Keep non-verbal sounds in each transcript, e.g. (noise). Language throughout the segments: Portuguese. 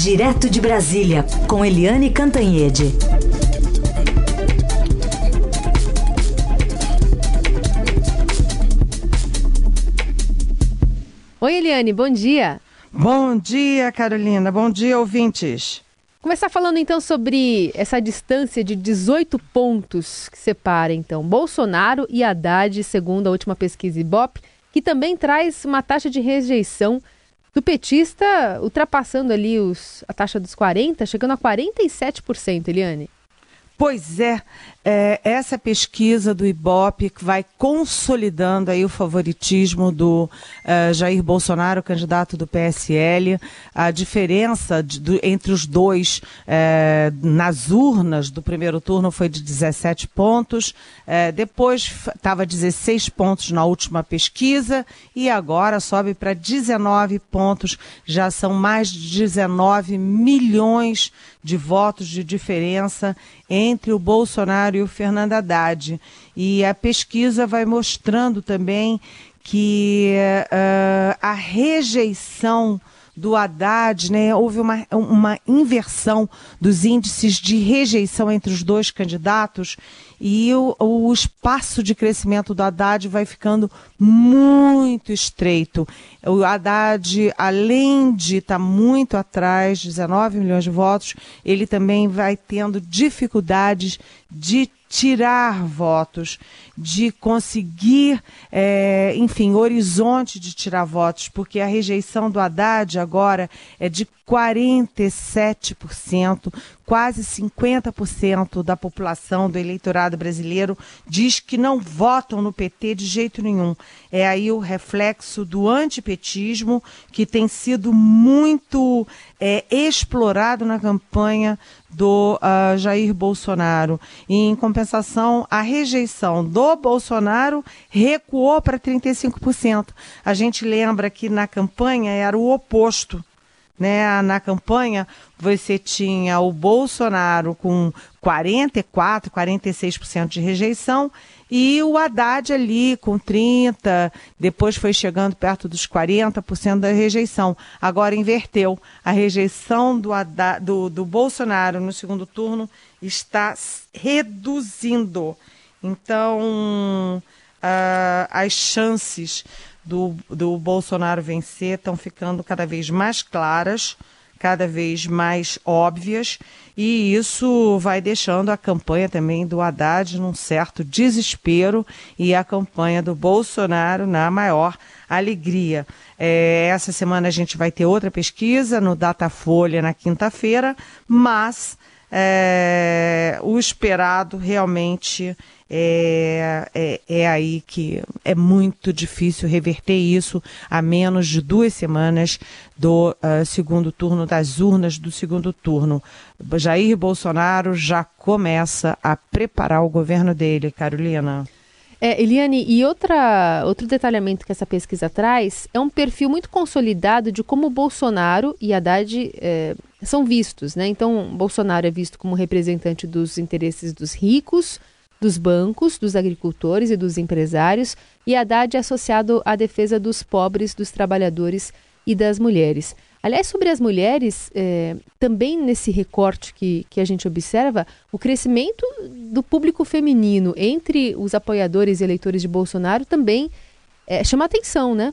Direto de Brasília, com Eliane Cantanhede. Oi, Eliane, bom dia. Bom dia, Carolina. Bom dia, ouvintes. Começar falando então sobre essa distância de 18 pontos que separa então Bolsonaro e Haddad, segundo a última pesquisa Ibope, que também traz uma taxa de rejeição do petista ultrapassando ali os, a taxa dos 40, chegando a 47%, Eliane. Pois é, é, essa pesquisa do Ibope vai consolidando aí o favoritismo do uh, Jair Bolsonaro, candidato do PSL. A diferença de, do, entre os dois uh, nas urnas do primeiro turno foi de 17 pontos. Uh, depois estava 16 pontos na última pesquisa e agora sobe para 19 pontos. Já são mais de 19 milhões de votos de diferença entre o Bolsonaro e o Fernando Haddad. E a pesquisa vai mostrando também que uh, a rejeição do Haddad, né, houve uma, uma inversão dos índices de rejeição entre os dois candidatos e o, o espaço de crescimento do Haddad vai ficando muito estreito. O Haddad, além de estar tá muito atrás, 19 milhões de votos, ele também vai tendo dificuldades de tirar votos, de conseguir, é, enfim, horizonte de tirar votos, porque a rejeição do Haddad agora é de 47%, quase 50% da população do eleitorado brasileiro diz que não votam no PT de jeito nenhum. É aí o reflexo do antipetismo que tem sido muito é, explorado na campanha do uh, Jair Bolsonaro. E, em compensação, a rejeição do Bolsonaro recuou para 35%. A gente lembra que na campanha era o oposto. Né? Na campanha, você tinha o Bolsonaro com 44, 46% de rejeição e o Haddad ali com 30, depois foi chegando perto dos 40% da rejeição. Agora inverteu. A rejeição do, Haddad, do, do Bolsonaro no segundo turno está reduzindo. Então, uh, as chances do, do Bolsonaro vencer estão ficando cada vez mais claras cada vez mais óbvias e isso vai deixando a campanha também do Haddad num certo desespero e a campanha do Bolsonaro na maior alegria. É, essa semana a gente vai ter outra pesquisa no Datafolha na quinta-feira, mas é, o esperado realmente é, é, é, aí que é muito difícil reverter isso a menos de duas semanas do uh, segundo turno, das urnas do segundo turno. Jair Bolsonaro já começa a preparar o governo dele, Carolina. É, Eliane, e outra, outro detalhamento que essa pesquisa traz é um perfil muito consolidado de como Bolsonaro e Haddad é, são vistos. Né? Então, Bolsonaro é visto como representante dos interesses dos ricos, dos bancos, dos agricultores e dos empresários, e Haddad é associado à defesa dos pobres, dos trabalhadores e das mulheres. Aliás, sobre as mulheres, é, também nesse recorte que, que a gente observa, o crescimento do público feminino entre os apoiadores e eleitores de Bolsonaro também é, chama atenção, né?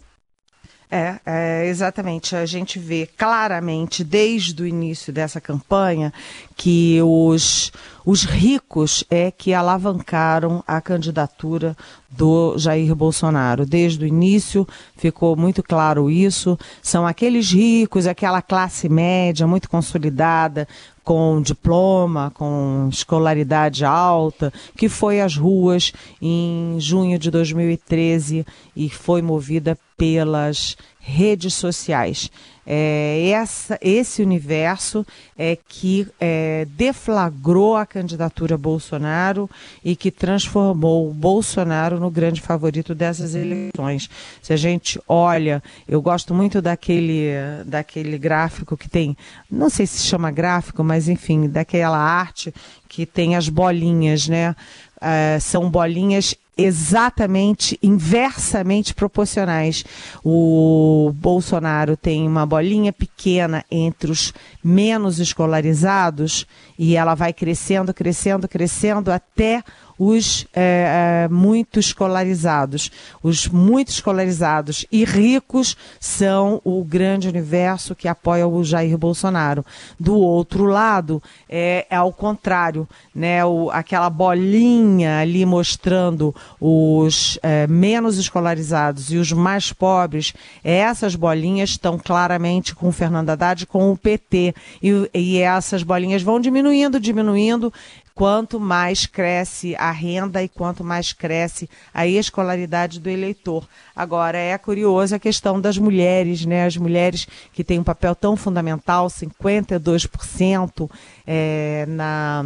É, é, exatamente. A gente vê claramente desde o início dessa campanha que os, os ricos é que alavancaram a candidatura do Jair Bolsonaro. Desde o início ficou muito claro isso. São aqueles ricos, aquela classe média muito consolidada, com diploma, com escolaridade alta, que foi às ruas em junho de 2013 e foi movida pelas redes sociais. É, essa, esse universo é que é, deflagrou a candidatura Bolsonaro e que transformou o Bolsonaro no grande favorito dessas eleições. Se a gente olha, eu gosto muito daquele, daquele gráfico que tem, não sei se chama gráfico, mas enfim, daquela arte que tem as bolinhas, né? Uh, são bolinhas exatamente inversamente proporcionais. O Bolsonaro tem uma bolinha pequena entre os menos escolarizados e ela vai crescendo, crescendo, crescendo até os é, muito escolarizados. Os muito escolarizados e ricos são o grande universo que apoia o Jair Bolsonaro. Do outro lado, é, é ao contrário, né? O, aquela bolinha ali mostrando os é, menos escolarizados e os mais pobres, essas bolinhas estão claramente com o Fernando Haddad, com o PT. E, e essas bolinhas vão diminuindo, diminuindo, quanto mais cresce a renda e quanto mais cresce a escolaridade do eleitor. Agora, é curioso a questão das mulheres, né? As mulheres que têm um papel tão fundamental, 52% é, na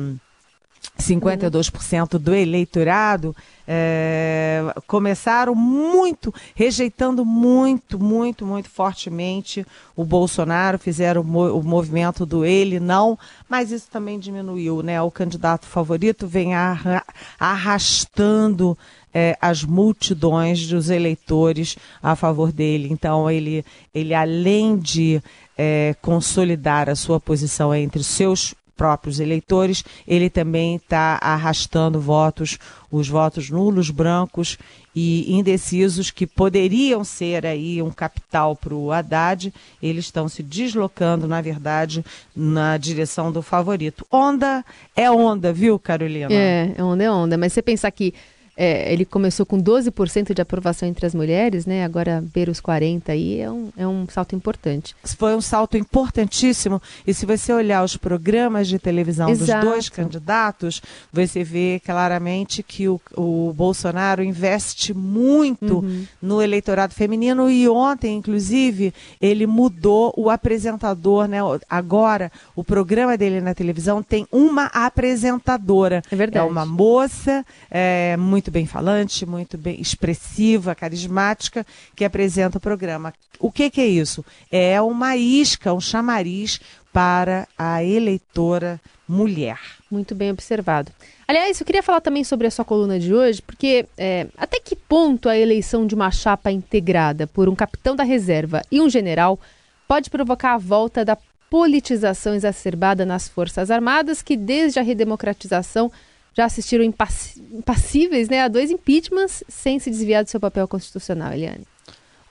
52% do eleitorado é, começaram muito, rejeitando muito, muito, muito fortemente o Bolsonaro, fizeram o, movimento do ele não, mas isso também diminuiu, né? O candidato favorito vem arra arrastando é, as multidões dos eleitores a favor dele. Então, ele, ele além de é, consolidar a sua posição entre seus próprios eleitores, ele também está arrastando votos, os votos nulos, brancos e indecisos que poderiam ser aí um capital para o Haddad, eles estão se deslocando, na verdade, na direção do favorito. Onda é onda, viu, Carolina? É, é onda é onda, mas você pensar que é, ele começou com 12% de aprovação entre as mulheres, né? Agora beira os 40 aí é um, é um salto importante. Foi um salto importantíssimo. E se você olhar os programas de televisão Exato. dos dois candidatos, você vê claramente que o, o Bolsonaro investe muito uhum. no eleitorado feminino e ontem, inclusive, ele mudou o apresentador, né? Agora, o programa dele na televisão tem uma apresentadora. É verdade. É uma moça, é, muito muito bem falante, muito bem expressiva, carismática, que apresenta o programa. O que, que é isso? É uma isca, um chamariz para a eleitora mulher. Muito bem observado. Aliás, eu queria falar também sobre a sua coluna de hoje, porque é, até que ponto a eleição de uma chapa integrada por um capitão da reserva e um general pode provocar a volta da politização exacerbada nas Forças Armadas, que desde a redemocratização já assistiram impassíveis né, a dois impeachments sem se desviar do seu papel constitucional, Eliane.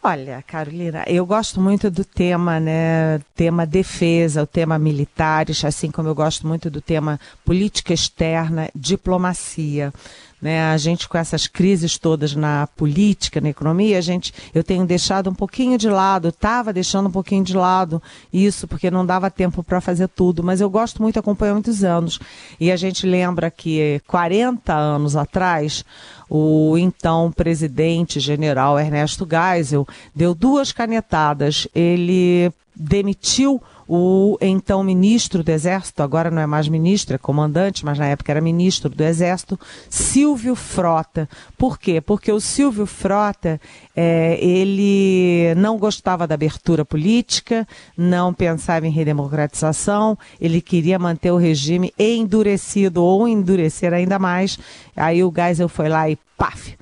Olha, Carolina, eu gosto muito do tema, né, tema defesa, o tema militares, assim como eu gosto muito do tema política externa, diplomacia. Né? A gente com essas crises todas na política, na economia, a gente, eu tenho deixado um pouquinho de lado, estava deixando um pouquinho de lado isso, porque não dava tempo para fazer tudo, mas eu gosto muito, acompanho muitos anos. E a gente lembra que 40 anos atrás, o então presidente general Ernesto Geisel deu duas canetadas. Ele demitiu o então ministro do Exército, agora não é mais ministro, é comandante, mas na época era ministro do Exército, Silvio Frota. Por quê? Porque o Silvio Frota, é, ele não gostava da abertura política, não pensava em redemocratização, ele queria manter o regime endurecido ou endurecer ainda mais. Aí o Geisel foi lá e paf!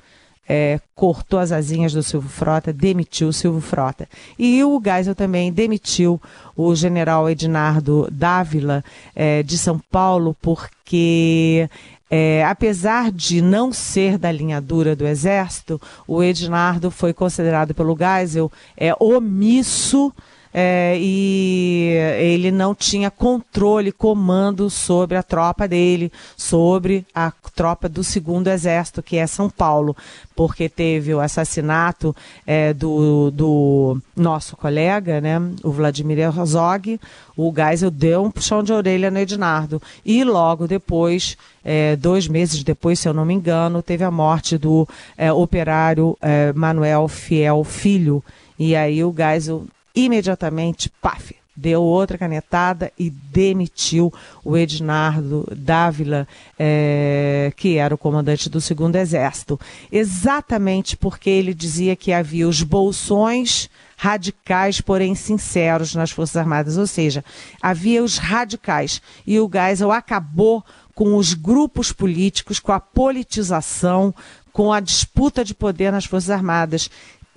É, cortou as asinhas do Silvio Frota, demitiu o Silvio Frota. E o Geisel também demitiu o general Ednardo Dávila é, de São Paulo, porque é, apesar de não ser da linha dura do Exército, o Ednardo foi considerado pelo Geisel é, omisso é, e ele não tinha controle, comando sobre a tropa dele, sobre a tropa do segundo exército, que é São Paulo, porque teve o assassinato é, do, do nosso colega, né, o Vladimir Herzog, o Geisel deu um puxão de orelha no Ednardo. E logo depois, é, dois meses depois, se eu não me engano, teve a morte do é, operário é, Manuel Fiel Filho. E aí o Geisel imediatamente, paf, deu outra canetada e demitiu o Ednardo Dávila, é, que era o comandante do segundo exército, exatamente porque ele dizia que havia os bolsões radicais, porém sinceros nas Forças Armadas, ou seja, havia os radicais. E o Geisel acabou com os grupos políticos, com a politização, com a disputa de poder nas Forças Armadas.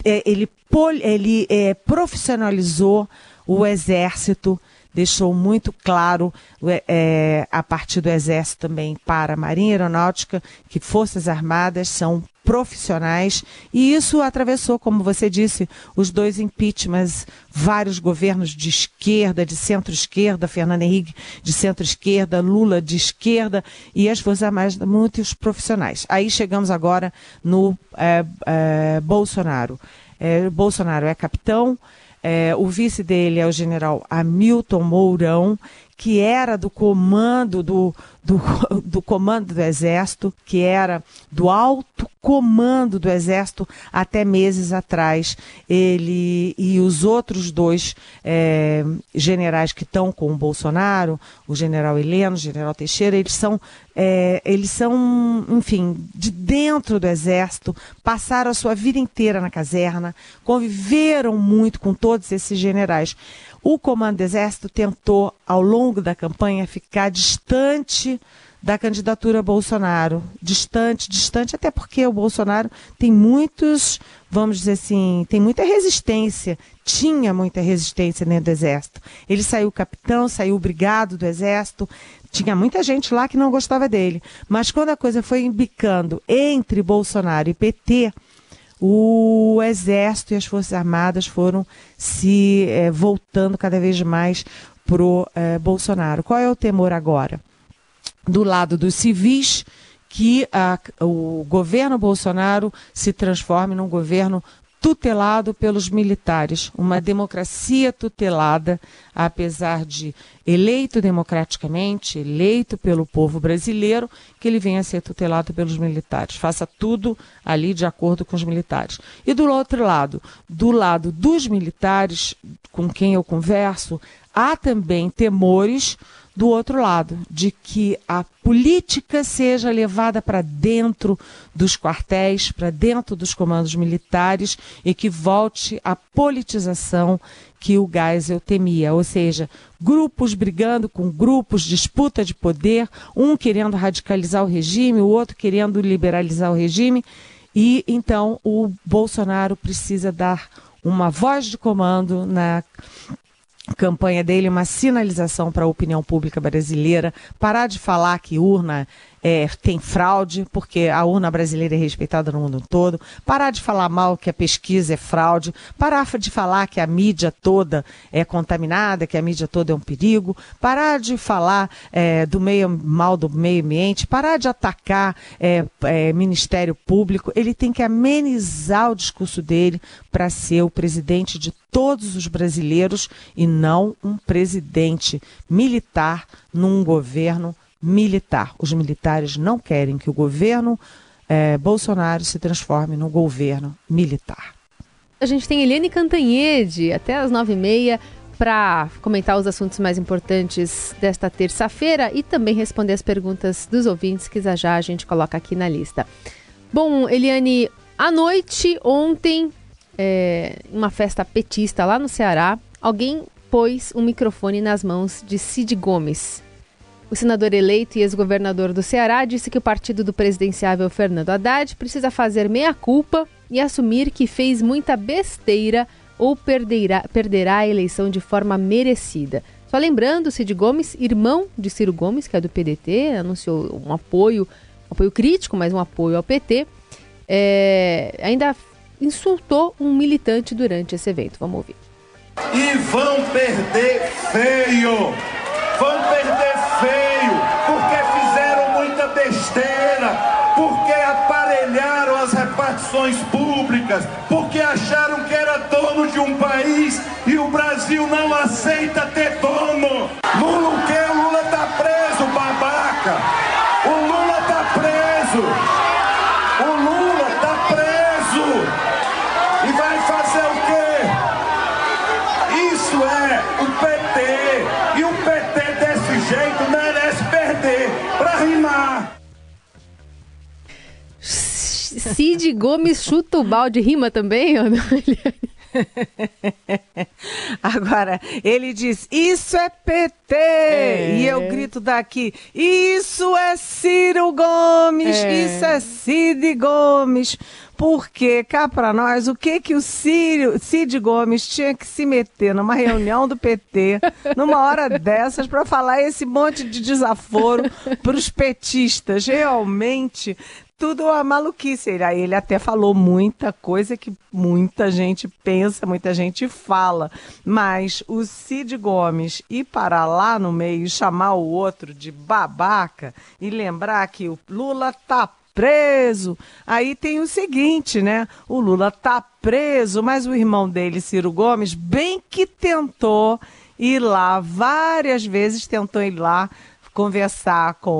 É, ele ele é, profissionalizou o Exército, deixou muito claro é, a partir do Exército também para a Marinha Aeronáutica que Forças Armadas são profissionais e isso atravessou, como você disse, os dois impeachments, vários governos de esquerda, de centro-esquerda, Fernando Henrique de centro-esquerda, Lula de esquerda e as Forças Armadas muitos profissionais. Aí chegamos agora no é, é, Bolsonaro. É, Bolsonaro é capitão, é, o vice dele é o general Hamilton Mourão, que era do comando do, do, do, comando do Exército, que era do alto comando do Exército até meses atrás. Ele e os outros dois é, generais que estão com o Bolsonaro, o general Heleno, o general Teixeira, eles são, é, eles são, enfim, de dentro do Exército, passaram a sua vida inteira na caserna, conviveram muito com todos esses generais. O Comando do Exército tentou, ao longo da campanha, ficar distante da candidatura Bolsonaro. Distante, distante, até porque o Bolsonaro tem muitos, vamos dizer assim, tem muita resistência, tinha muita resistência dentro do Exército. Ele saiu capitão, saiu brigado do Exército, tinha muita gente lá que não gostava dele. Mas quando a coisa foi embicando entre Bolsonaro e PT, o Exército e as Forças Armadas foram se é, voltando cada vez mais para o é, Bolsonaro. Qual é o temor agora? Do lado dos civis, que a, o governo Bolsonaro se transforme num governo tutelado pelos militares, uma democracia tutelada, apesar de eleito democraticamente, eleito pelo povo brasileiro, que ele venha a ser tutelado pelos militares. Faça tudo ali de acordo com os militares. E do outro lado, do lado dos militares com quem eu converso, há também temores do outro lado, de que a política seja levada para dentro dos quartéis, para dentro dos comandos militares e que volte a politização que o Geisel temia, ou seja, grupos brigando com grupos, disputa de poder, um querendo radicalizar o regime, o outro querendo liberalizar o regime, e então o Bolsonaro precisa dar uma voz de comando na campanha dele uma sinalização para a opinião pública brasileira, parar de falar que urna é, tem fraude, porque a urna brasileira é respeitada no mundo todo, parar de falar mal que a pesquisa é fraude, parar de falar que a mídia toda é contaminada, que a mídia toda é um perigo, parar de falar é, do meio mal do meio ambiente, parar de atacar é, é Ministério Público, ele tem que amenizar o discurso dele para ser o presidente de todos os brasileiros e não um presidente militar num governo militar. Os militares não querem que o governo eh, Bolsonaro se transforme num governo militar. A gente tem Eliane Cantanhede até as nove e meia para comentar os assuntos mais importantes desta terça-feira e também responder as perguntas dos ouvintes que já já a gente coloca aqui na lista. Bom, Eliane, à noite, ontem, é, uma festa petista lá no Ceará, alguém pôs um microfone nas mãos de Cid Gomes. O senador eleito e ex-governador do Ceará disse que o partido do presidenciável Fernando Haddad precisa fazer meia-culpa e assumir que fez muita besteira ou perderá, perderá a eleição de forma merecida. Só lembrando, Cid Gomes, irmão de Ciro Gomes, que é do PDT, anunciou um apoio, um apoio crítico, mas um apoio ao PT, é, ainda insultou um militante durante esse evento. Vamos ouvir. E vão perder feio! Vão perder feio! Porque fizeram muita besteira! Porque aparelharam as repartições públicas! Porque acharam que era dono de um país e o Brasil não aceita ter dono! Lula Lula Cid Gomes chuta o balde, rima também? (laughs) Agora, ele diz: Isso é PT! É. E eu grito daqui: Isso é Ciro Gomes! É. Isso é Cid Gomes! Porque, cá para nós, o que que o Ciro, Cid Gomes tinha que se meter numa reunião do PT, (laughs) numa hora dessas, para falar esse monte de desaforo (laughs) para os petistas? Realmente tudo uma maluquice. Aí ele até falou muita coisa que muita gente pensa, muita gente fala. Mas o Cid Gomes ir para lá no meio e chamar o outro de babaca e lembrar que o Lula tá preso. Aí tem o seguinte, né? O Lula tá preso, mas o irmão dele, Ciro Gomes, bem que tentou ir lá, várias vezes tentou ir lá conversar com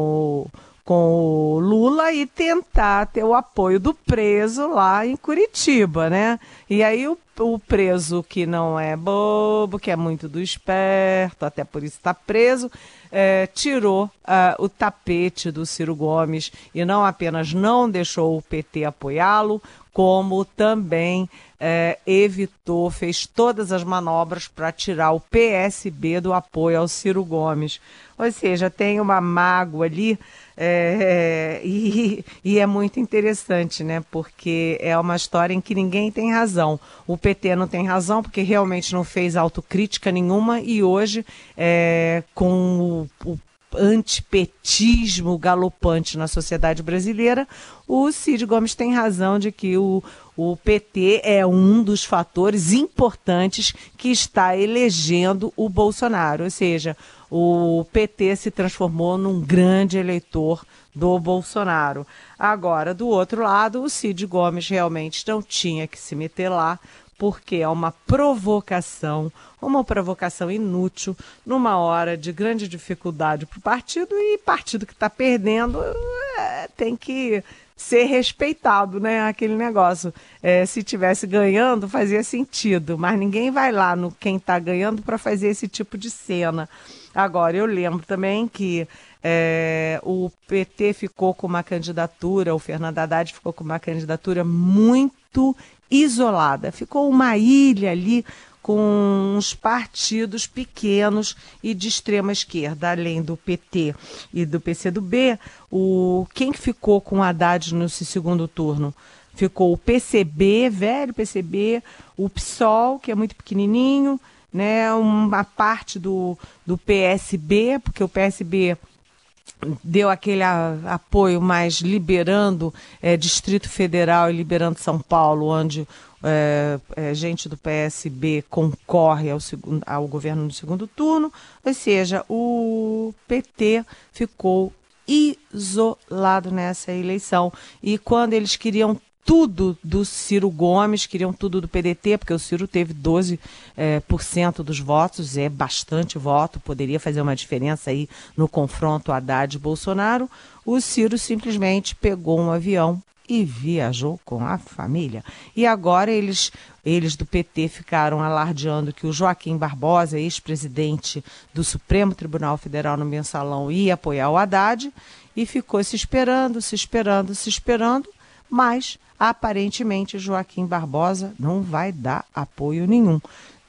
o com o Lula e tentar ter o apoio do preso lá em Curitiba, né? E aí o, o preso que não é bobo, que é muito do esperto, até por isso está preso, é, tirou uh, o tapete do Ciro Gomes e não apenas não deixou o PT apoiá-lo, como também é, evitou, fez todas as manobras para tirar o PSB do apoio ao Ciro Gomes. Ou seja, tem uma mágoa ali é, (laughs) e, e, é muito interessante, né? Porque é uma história em que ninguém tem razão. O PT não tem razão porque realmente não fez autocrítica nenhuma e hoje, é, com o, o antipetismo galopante na sociedade brasileira, o Cid Gomes tem razão de que o, o PT é um dos fatores importantes que está elegendo o Bolsonaro. Ou seja, o PT se transformou num grande eleitor do Bolsonaro. Agora, do outro lado, o Cid Gomes realmente não tinha que se meter lá, porque é uma provocação, uma provocação inútil, numa hora de grande dificuldade para o partido, e partido que está perdendo é, tem que ser respeitado, né? Aquele negócio. É, se tivesse ganhando, fazia sentido, mas ninguém vai lá no quem está ganhando para fazer esse tipo de cena. Agora, eu lembro também que é, o PT ficou com uma candidatura, o Fernando Haddad ficou com uma candidatura muito isolada. Ficou uma ilha ali com uns partidos pequenos e de extrema esquerda, além do PT e do PCdoB, o quem ficou com Haddad no segundo turno? Ficou o PCB, velho PCB, o PSOL, que é muito pequenininho, né, uma parte do, do PSB, porque o PSB deu aquele a, apoio mais liberando é, Distrito Federal e liberando São Paulo, onde é, é, gente do PSB concorre ao, segundo, ao governo no segundo turno, ou seja, o PT ficou isolado nessa eleição. E quando eles queriam tudo do Ciro Gomes, queriam tudo do PDT, porque o Ciro teve 12% é, por cento dos votos, é bastante voto, poderia fazer uma diferença aí no confronto Haddad-Bolsonaro. O Ciro simplesmente pegou um avião e viajou com a família. E agora eles, eles do PT ficaram alardeando que o Joaquim Barbosa, ex-presidente do Supremo Tribunal Federal no mensalão, ia apoiar o Haddad e ficou se esperando, se esperando, se esperando, mas aparentemente Joaquim Barbosa não vai dar apoio nenhum.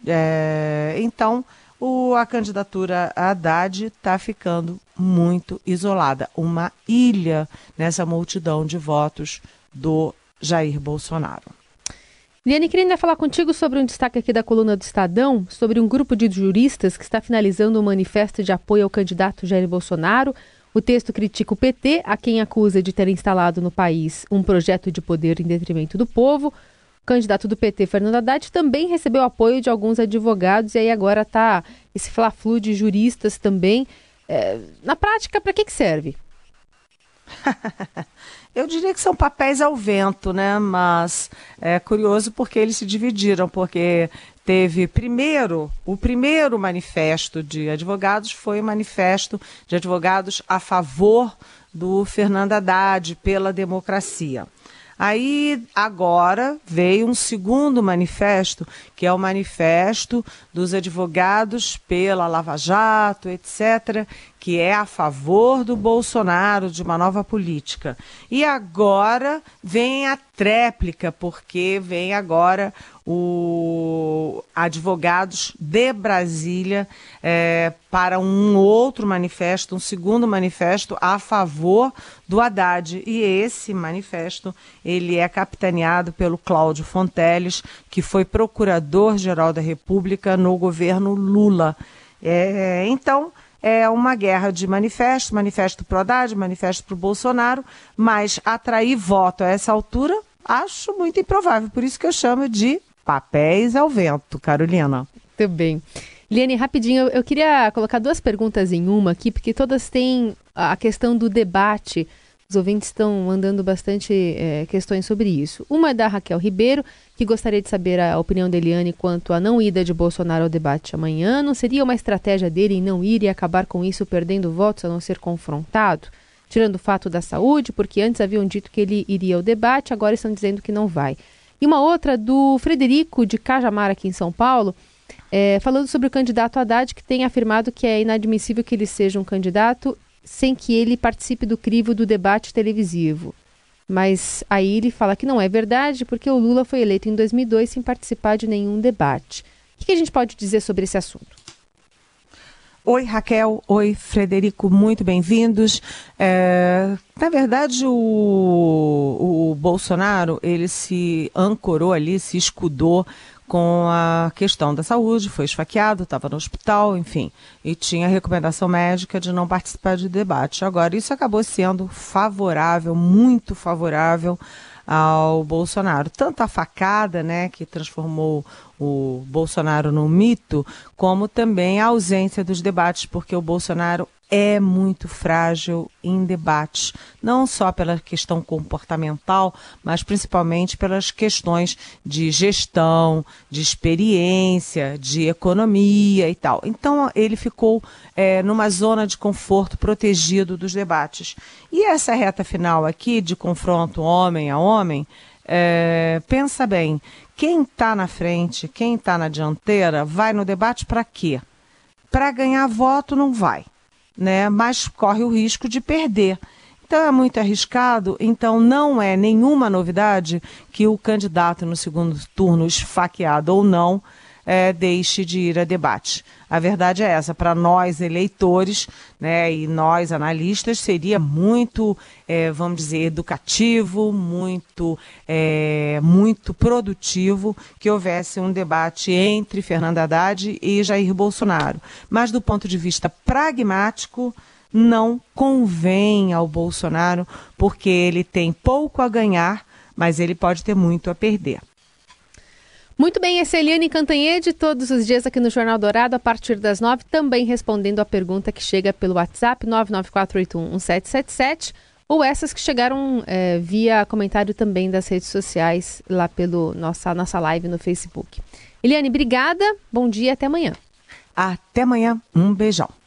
É, então, o, a candidatura Haddad está ficando muito isolada uma ilha nessa multidão de votos do Jair Bolsonaro. Liane, queria falar contigo sobre um destaque aqui da coluna do Estadão, sobre um grupo de juristas que está finalizando um manifesto de apoio ao candidato Jair Bolsonaro. O texto critica o PT, a quem acusa de ter instalado no país um projeto de poder em detrimento do povo. O candidato do PT, Fernando Haddad, também recebeu apoio de alguns advogados e aí agora está esse fla-flu de juristas também. É, na prática, para que, que serve? (laughs) Eu diria que são papéis ao vento, né? Mas é curioso porque eles se dividiram, porque teve primeiro, o primeiro manifesto de advogados foi o manifesto de advogados a favor do Fernando Haddad pela democracia. Aí agora veio um segundo manifesto, que é o manifesto dos advogados pela Lava Jato, etc., que é a favor do Bolsonaro, de uma nova política. E agora vem a tréplica, porque vem agora o advogados de Brasília é, para um outro manifesto, um segundo manifesto a favor do Haddad. E esse manifesto ele é capitaneado pelo Cláudio Fonteles, que foi procurador-geral da República no governo Lula. É, então, é uma guerra de manifesto, manifesto pro Haddad, manifesto pro Bolsonaro, mas atrair voto a essa altura, acho muito improvável. Por isso que eu chamo de papéis ao vento, Carolina. Muito bem. Liane, rapidinho, eu queria colocar duas perguntas em uma aqui, porque todas têm a questão do debate os ouvintes estão mandando bastante é, questões sobre isso. Uma é da Raquel Ribeiro, que gostaria de saber a opinião da Eliane quanto à não ida de Bolsonaro ao debate amanhã. Não seria uma estratégia dele em não ir e acabar com isso perdendo votos a não ser confrontado? Tirando o fato da saúde, porque antes haviam dito que ele iria ao debate, agora estão dizendo que não vai. E uma outra do Frederico de Cajamar, aqui em São Paulo, é, falando sobre o candidato Haddad, que tem afirmado que é inadmissível que ele seja um candidato sem que ele participe do crivo do debate televisivo. Mas aí ele fala que não é verdade, porque o Lula foi eleito em 2002 sem participar de nenhum debate. O que a gente pode dizer sobre esse assunto? Oi, Raquel. Oi, Frederico. Muito bem-vindos. É, na verdade, o, o Bolsonaro, ele se ancorou ali, se escudou com a questão da saúde, foi esfaqueado, estava no hospital, enfim, e tinha recomendação médica de não participar de debate. Agora, isso acabou sendo favorável, muito favorável ao Bolsonaro. Tanto a facada, né, que transformou o Bolsonaro num mito, como também a ausência dos debates, porque o Bolsonaro é muito frágil em debates, não só pela questão comportamental, mas principalmente pelas questões de gestão, de experiência, de economia e tal. Então ele ficou é, numa zona de conforto protegido dos debates. E essa reta final aqui de confronto homem a homem, é, pensa bem, quem está na frente, quem está na dianteira, vai no debate para quê? Para ganhar voto não vai né? Mas corre o risco de perder. Então é muito arriscado, então não é nenhuma novidade que o candidato no segundo turno, esfaqueado ou não, é, deixe de ir a debate. A verdade é essa, para nós eleitores né, e nós analistas, seria muito, é, vamos dizer, educativo, muito, é, muito produtivo que houvesse um debate entre Fernando Haddad e Jair Bolsonaro. Mas do ponto de vista pragmático, não convém ao Bolsonaro, porque ele tem pouco a ganhar, mas ele pode ter muito a perder. Muito bem, essa é Eliane Cantanhede, todos os dias aqui no Jornal Dourado, a partir das nove, também respondendo a pergunta que chega pelo WhatsApp 994811777 ou essas que chegaram é, via comentário também das redes sociais, lá pelo nossa, nossa live no Facebook. Eliane, obrigada, bom dia, até amanhã. Até amanhã, um beijão.